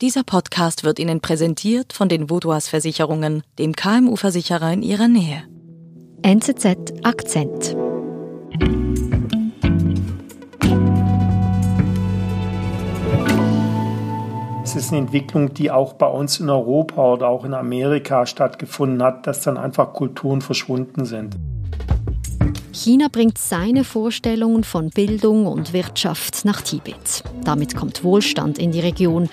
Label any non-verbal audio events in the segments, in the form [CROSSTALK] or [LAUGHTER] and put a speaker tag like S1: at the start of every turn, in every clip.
S1: Dieser Podcast wird Ihnen präsentiert von den Vodouas Versicherungen, dem KMU-Versicherer in Ihrer Nähe.
S2: NZZ Akzent.
S3: Es ist eine Entwicklung, die auch bei uns in Europa oder auch in Amerika stattgefunden hat, dass dann einfach Kulturen verschwunden sind.
S2: China bringt seine Vorstellungen von Bildung und Wirtschaft nach Tibet. Damit kommt Wohlstand in die Region,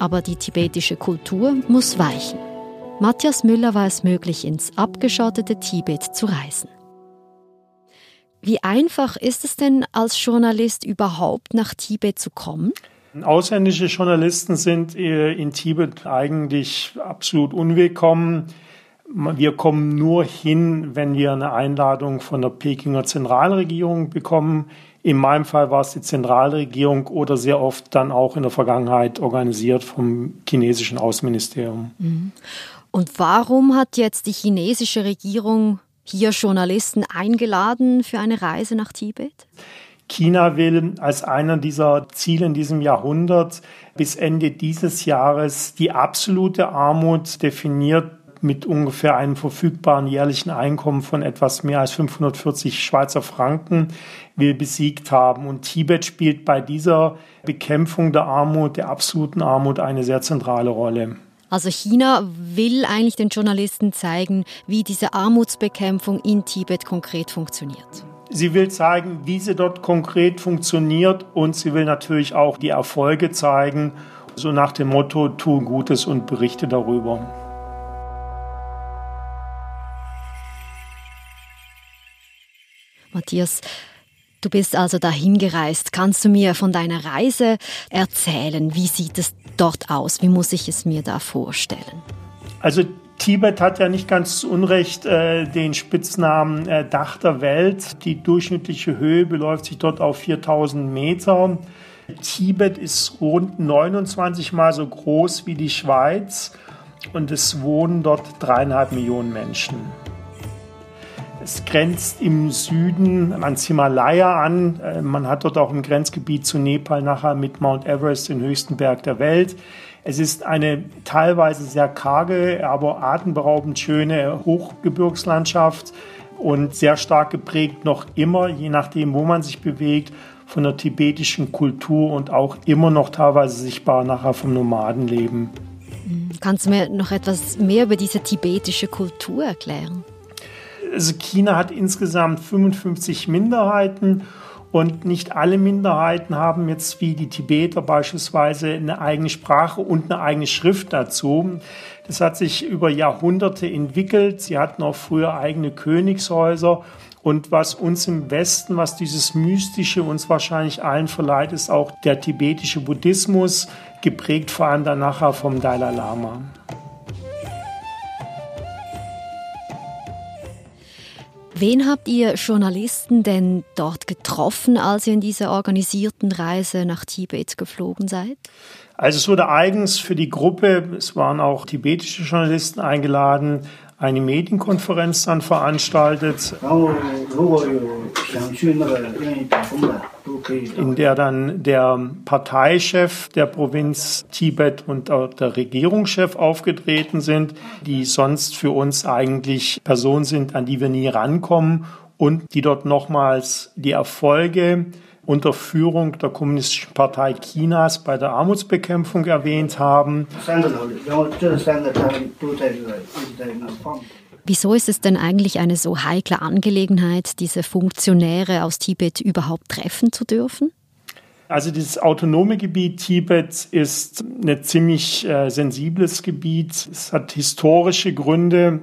S2: aber die tibetische Kultur muss weichen. Matthias Müller war es möglich, ins abgeschottete Tibet zu reisen. Wie einfach ist es denn als Journalist überhaupt nach Tibet zu kommen?
S3: Ausländische Journalisten sind äh, in Tibet eigentlich absolut unwillkommen. Wir kommen nur hin, wenn wir eine Einladung von der Pekinger Zentralregierung bekommen. In meinem Fall war es die Zentralregierung oder sehr oft dann auch in der Vergangenheit organisiert vom chinesischen Außenministerium.
S2: Mhm. Und warum hat jetzt die chinesische Regierung hier Journalisten eingeladen für eine Reise nach Tibet?
S3: China will als einer dieser Ziele in diesem Jahrhundert bis Ende dieses Jahres die absolute Armut definiert mit ungefähr einem verfügbaren jährlichen Einkommen von etwas mehr als 540 Schweizer Franken wir besiegt haben. Und Tibet spielt bei dieser Bekämpfung der Armut, der absoluten Armut, eine sehr zentrale Rolle.
S2: Also China will eigentlich den Journalisten zeigen, wie diese Armutsbekämpfung in Tibet konkret funktioniert.
S3: Sie will zeigen, wie sie dort konkret funktioniert und sie will natürlich auch die Erfolge zeigen, so nach dem Motto, tu Gutes und berichte darüber.
S2: Matthias, du bist also dahin gereist. Kannst du mir von deiner Reise erzählen? Wie sieht es dort aus? Wie muss ich es mir da vorstellen?
S3: Also Tibet hat ja nicht ganz zu Unrecht äh, den Spitznamen äh, Dach der Welt. Die durchschnittliche Höhe beläuft sich dort auf 4000 Meter. Tibet ist rund 29 Mal so groß wie die Schweiz und es wohnen dort dreieinhalb Millionen Menschen. Es grenzt im Süden ans Himalaya an. Äh, man hat dort auch im Grenzgebiet zu Nepal nachher mit Mount Everest den höchsten Berg der Welt. Es ist eine teilweise sehr karge, aber atemberaubend schöne Hochgebirgslandschaft und sehr stark geprägt noch immer, je nachdem, wo man sich bewegt, von der tibetischen Kultur und auch immer noch teilweise sichtbar nachher vom Nomadenleben.
S2: Kannst du mir noch etwas mehr über diese tibetische Kultur erklären?
S3: Also China hat insgesamt 55 Minderheiten und nicht alle Minderheiten haben jetzt wie die Tibeter beispielsweise eine eigene Sprache und eine eigene Schrift dazu. Das hat sich über Jahrhunderte entwickelt. Sie hatten auch früher eigene Königshäuser. Und was uns im Westen, was dieses Mystische uns wahrscheinlich allen verleiht, ist auch der tibetische Buddhismus, geprägt vor allem dann nachher vom Dalai Lama.
S2: Wen habt ihr Journalisten denn dort getroffen, als ihr in dieser organisierten Reise nach Tibet geflogen seid?
S3: Also es wurde eigens für die Gruppe, es waren auch tibetische Journalisten eingeladen, eine Medienkonferenz dann veranstaltet, in der dann der Parteichef der Provinz Tibet und auch der Regierungschef aufgetreten sind, die sonst für uns eigentlich Personen sind, an die wir nie rankommen und die dort nochmals die Erfolge unter Führung der Kommunistischen Partei Chinas bei der Armutsbekämpfung erwähnt haben.
S2: Wieso ist es denn eigentlich eine so heikle Angelegenheit, diese Funktionäre aus Tibet überhaupt treffen zu dürfen?
S3: Also dieses autonome Gebiet Tibet ist ein ziemlich äh, sensibles Gebiet. Es hat historische Gründe.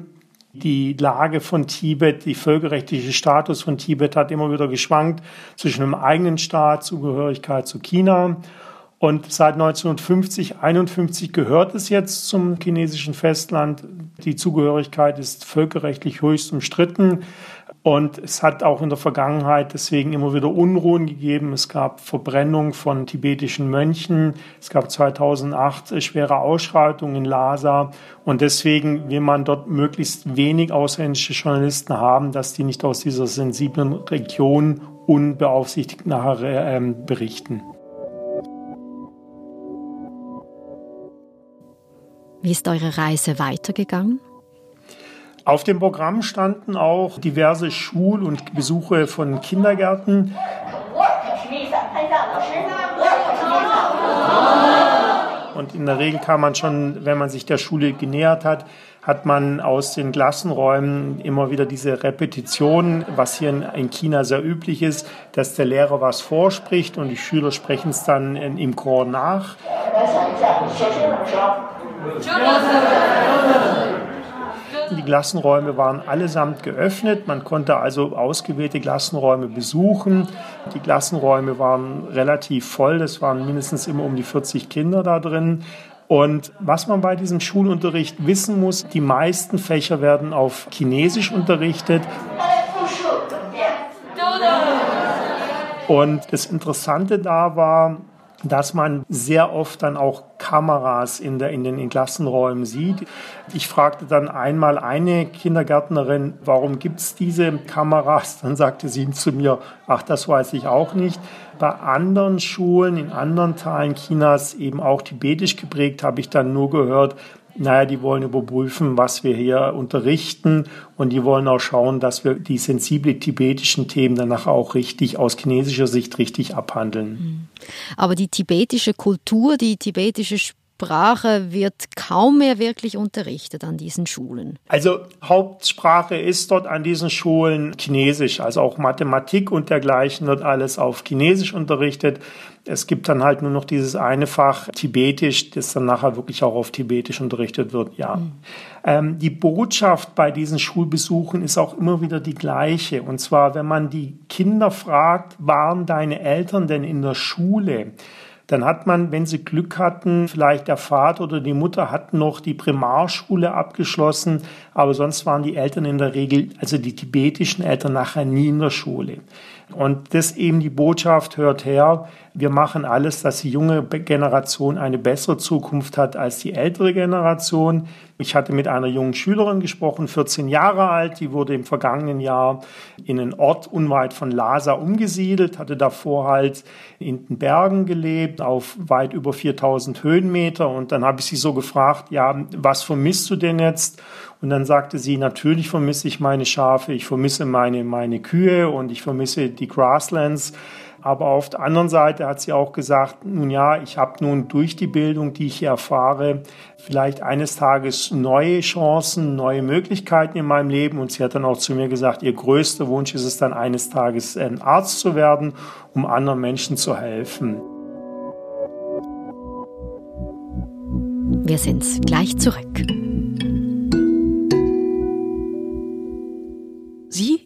S3: Die Lage von Tibet, die völkerrechtliche Status von Tibet hat immer wieder geschwankt zwischen einem eigenen Staat, Zugehörigkeit zu China. Und seit 1950, 51 gehört es jetzt zum chinesischen Festland. Die Zugehörigkeit ist völkerrechtlich höchst umstritten. Und es hat auch in der Vergangenheit deswegen immer wieder Unruhen gegeben. Es gab Verbrennung von tibetischen Mönchen. Es gab 2008 schwere Ausschreitungen in Lhasa. Und deswegen will man dort möglichst wenig ausländische Journalisten haben, dass die nicht aus dieser sensiblen Region unbeaufsichtigt nachher äh, berichten.
S2: Wie ist eure Reise weitergegangen?
S3: Auf dem Programm standen auch diverse Schul- und Besuche von Kindergärten. Und in der Regel kann man schon, wenn man sich der Schule genähert hat, hat man aus den Klassenräumen immer wieder diese Repetition, was hier in China sehr üblich ist, dass der Lehrer was vorspricht und die Schüler sprechen es dann im Chor nach. Die Klassenräume waren allesamt geöffnet. Man konnte also ausgewählte Klassenräume besuchen. Die Klassenräume waren relativ voll. Es waren mindestens immer um die 40 Kinder da drin. Und was man bei diesem Schulunterricht wissen muss, die meisten Fächer werden auf Chinesisch unterrichtet. Und das Interessante da war, dass man sehr oft dann auch Kameras in, der, in den Klassenräumen sieht. Ich fragte dann einmal eine Kindergärtnerin, warum gibt es diese Kameras? [LAUGHS] Dann sagte sie zu mir, ach, das weiß ich auch nicht. Bei anderen Schulen in anderen Teilen Chinas, eben auch tibetisch geprägt, habe ich dann nur gehört, naja, die wollen überprüfen, was wir hier unterrichten und die wollen auch schauen, dass wir die sensible tibetischen Themen danach auch richtig aus chinesischer Sicht richtig abhandeln. Mhm.
S2: Aber die tibetische Kultur, die tibetische Sprache wird kaum mehr wirklich unterrichtet an diesen Schulen.
S3: Also Hauptsprache ist dort an diesen Schulen Chinesisch, also auch Mathematik und dergleichen wird alles auf Chinesisch unterrichtet. Es gibt dann halt nur noch dieses eine Fach Tibetisch, das dann nachher wirklich auch auf Tibetisch unterrichtet wird, ja. Mhm. Ähm, die Botschaft bei diesen Schulbesuchen ist auch immer wieder die gleiche. Und zwar, wenn man die Kinder fragt, waren deine Eltern denn in der Schule? Dann hat man, wenn sie Glück hatten, vielleicht der Vater oder die Mutter hatten noch die Primarschule abgeschlossen, aber sonst waren die Eltern in der Regel, also die tibetischen Eltern nachher nie in der Schule. Und das eben die Botschaft hört her, wir machen alles, dass die junge Generation eine bessere Zukunft hat als die ältere Generation. Ich hatte mit einer jungen Schülerin gesprochen, 14 Jahre alt, die wurde im vergangenen Jahr in einen Ort unweit von Lhasa umgesiedelt, hatte davor halt in den Bergen gelebt, auf weit über 4000 Höhenmeter. Und dann habe ich sie so gefragt, ja, was vermisst du denn jetzt? Und dann sagte sie, natürlich vermisse ich meine Schafe, ich vermisse meine, meine Kühe und ich vermisse die Grasslands. Aber auf der anderen Seite hat sie auch gesagt, nun ja, ich habe nun durch die Bildung, die ich hier erfahre, vielleicht eines Tages neue Chancen, neue Möglichkeiten in meinem Leben. Und sie hat dann auch zu mir gesagt, ihr größter Wunsch ist es dann eines Tages ein Arzt zu werden, um anderen Menschen zu helfen.
S2: Wir sind gleich zurück.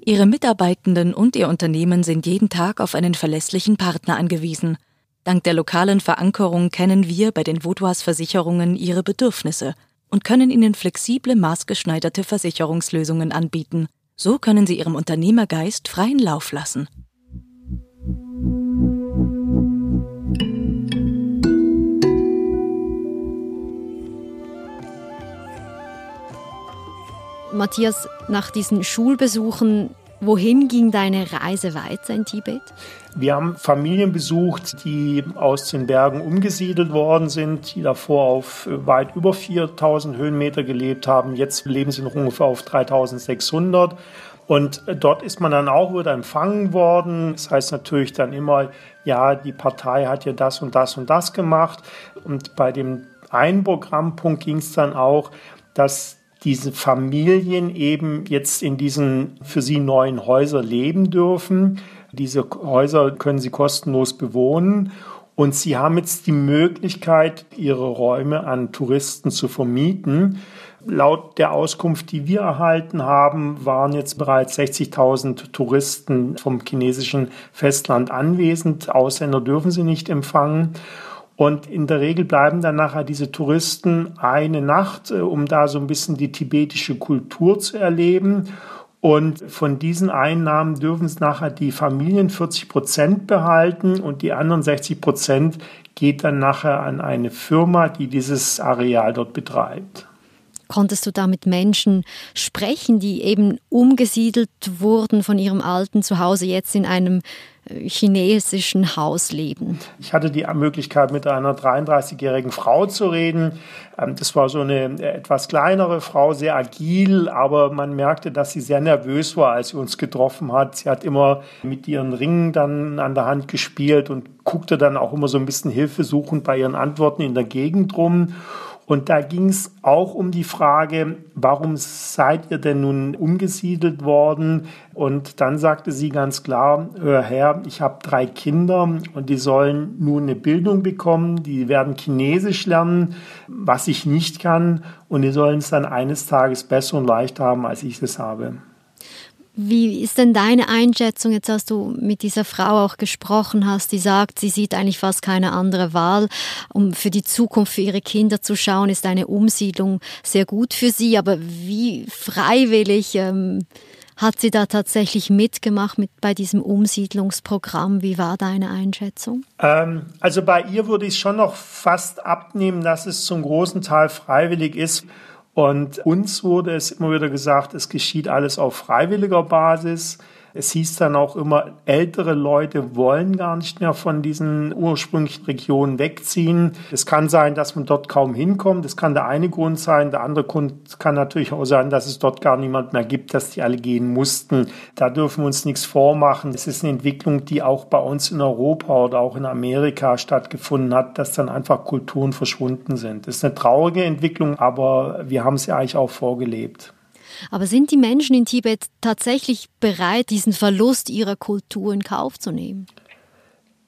S1: Ihre Mitarbeitenden und Ihr Unternehmen sind jeden Tag auf einen verlässlichen Partner angewiesen. Dank der lokalen Verankerung kennen wir bei den Vaudois Versicherungen Ihre Bedürfnisse und können Ihnen flexible, maßgeschneiderte Versicherungslösungen anbieten. So können Sie Ihrem Unternehmergeist freien Lauf lassen.
S2: Matthias, nach diesen Schulbesuchen, wohin ging deine Reise weiter in Tibet?
S3: Wir haben Familien besucht, die aus den Bergen umgesiedelt worden sind, die davor auf weit über 4000 Höhenmeter gelebt haben. Jetzt leben sie noch ungefähr auf 3600. Und dort ist man dann auch wieder empfangen worden. Das heißt natürlich dann immer, ja, die Partei hat ja das und das und das gemacht. Und bei dem einen Programmpunkt ging es dann auch, dass diese Familien eben jetzt in diesen für sie neuen Häusern leben dürfen. Diese Häuser können sie kostenlos bewohnen und sie haben jetzt die Möglichkeit, ihre Räume an Touristen zu vermieten. Laut der Auskunft, die wir erhalten haben, waren jetzt bereits 60.000 Touristen vom chinesischen Festland anwesend. Ausländer dürfen sie nicht empfangen. Und in der Regel bleiben dann nachher diese Touristen eine Nacht, äh, um da so ein bisschen die tibetische Kultur zu erleben. Und von diesen Einnahmen dürfen es nachher die Familien 40 Prozent behalten und die anderen 60 Prozent geht dann nachher an eine Firma, die dieses Areal dort betreibt.
S2: Konntest du da mit Menschen sprechen, die eben umgesiedelt wurden von ihrem alten Zuhause, jetzt in einem äh, chinesischen Haus leben?
S3: Ich hatte die Möglichkeit, mit einer 33-jährigen Frau zu reden. Ähm, das war so eine äh, etwas kleinere Frau, sehr agil, aber man merkte, dass sie sehr nervös war, als sie uns getroffen hat. Sie hat immer mit ihren Ringen dann an der Hand gespielt und guckte dann auch immer so ein bisschen hilfesuchend bei ihren Antworten in der Gegend rum. Und da ging es auch um die Frage, warum seid ihr denn nun umgesiedelt worden? Und dann sagte sie ganz klar, hör her, ich habe drei Kinder und die sollen nun eine Bildung bekommen, die werden Chinesisch lernen, was ich nicht kann, und die sollen es dann eines Tages besser und leichter haben, als ich es habe.
S2: Wie ist denn deine Einschätzung, jetzt als du mit dieser Frau auch gesprochen hast, die sagt, sie sieht eigentlich fast keine andere Wahl, um für die Zukunft für ihre Kinder zu schauen, ist eine Umsiedlung sehr gut für sie, aber wie freiwillig ähm, hat sie da tatsächlich mitgemacht mit, bei diesem Umsiedlungsprogramm? Wie war deine Einschätzung?
S3: Ähm, also bei ihr würde ich schon noch fast abnehmen, dass es zum großen Teil freiwillig ist. Und uns wurde es immer wieder gesagt, es geschieht alles auf freiwilliger Basis. Es hieß dann auch immer, ältere Leute wollen gar nicht mehr von diesen ursprünglichen Regionen wegziehen. Es kann sein, dass man dort kaum hinkommt. Das kann der eine Grund sein. Der andere Grund kann natürlich auch sein, dass es dort gar niemand mehr gibt, dass die alle gehen mussten. Da dürfen wir uns nichts vormachen. Es ist eine Entwicklung, die auch bei uns in Europa oder auch in Amerika stattgefunden hat, dass dann einfach Kulturen verschwunden sind. Das ist eine traurige Entwicklung, aber wir haben sie eigentlich auch vorgelebt.
S2: Aber sind die Menschen in Tibet tatsächlich bereit, diesen Verlust ihrer Kultur in Kauf zu nehmen?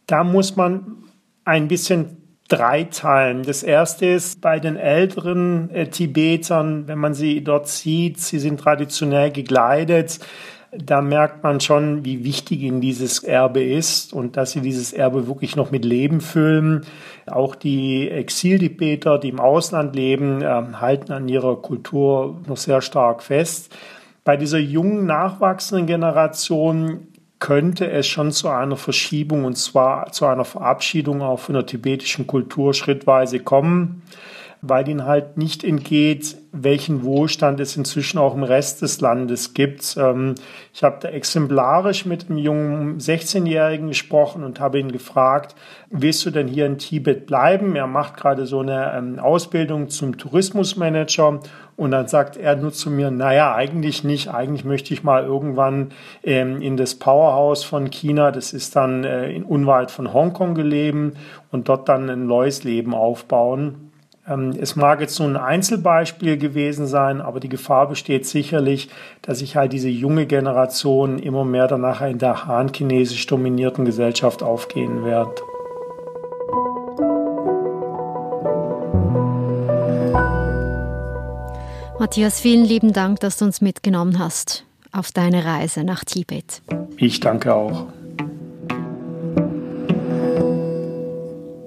S3: Da muss man ein bisschen dreiteilen. Das erste ist bei den älteren äh, Tibetern, wenn man sie dort sieht, sie sind traditionell gekleidet da merkt man schon, wie wichtig ihnen dieses Erbe ist und dass sie dieses Erbe wirklich noch mit Leben füllen. Auch die Exiltibeter, die im Ausland leben, ähm, halten an ihrer Kultur noch sehr stark fest. Bei dieser jungen, nachwachsenden Generation könnte es schon zu einer Verschiebung und zwar zu einer Verabschiedung auch von der tibetischen Kultur schrittweise kommen weil ihnen halt nicht entgeht, welchen Wohlstand es inzwischen auch im Rest des Landes gibt. Ähm, ich habe da exemplarisch mit einem jungen 16-Jährigen gesprochen und habe ihn gefragt, willst du denn hier in Tibet bleiben? Er macht gerade so eine ähm, Ausbildung zum Tourismusmanager und dann sagt er nur zu mir, naja, eigentlich nicht. Eigentlich möchte ich mal irgendwann ähm, in das Powerhouse von China, das ist dann äh, in unweit von Hongkong gelegen und dort dann ein neues Leben aufbauen. Ähm, es mag jetzt nur ein Einzelbeispiel gewesen sein, aber die Gefahr besteht sicherlich, dass sich halt diese junge Generation immer mehr danach in der han-chinesisch dominierten Gesellschaft aufgehen wird.
S2: Matthias, vielen lieben Dank, dass du uns mitgenommen hast auf deine Reise nach Tibet.
S3: Ich danke auch.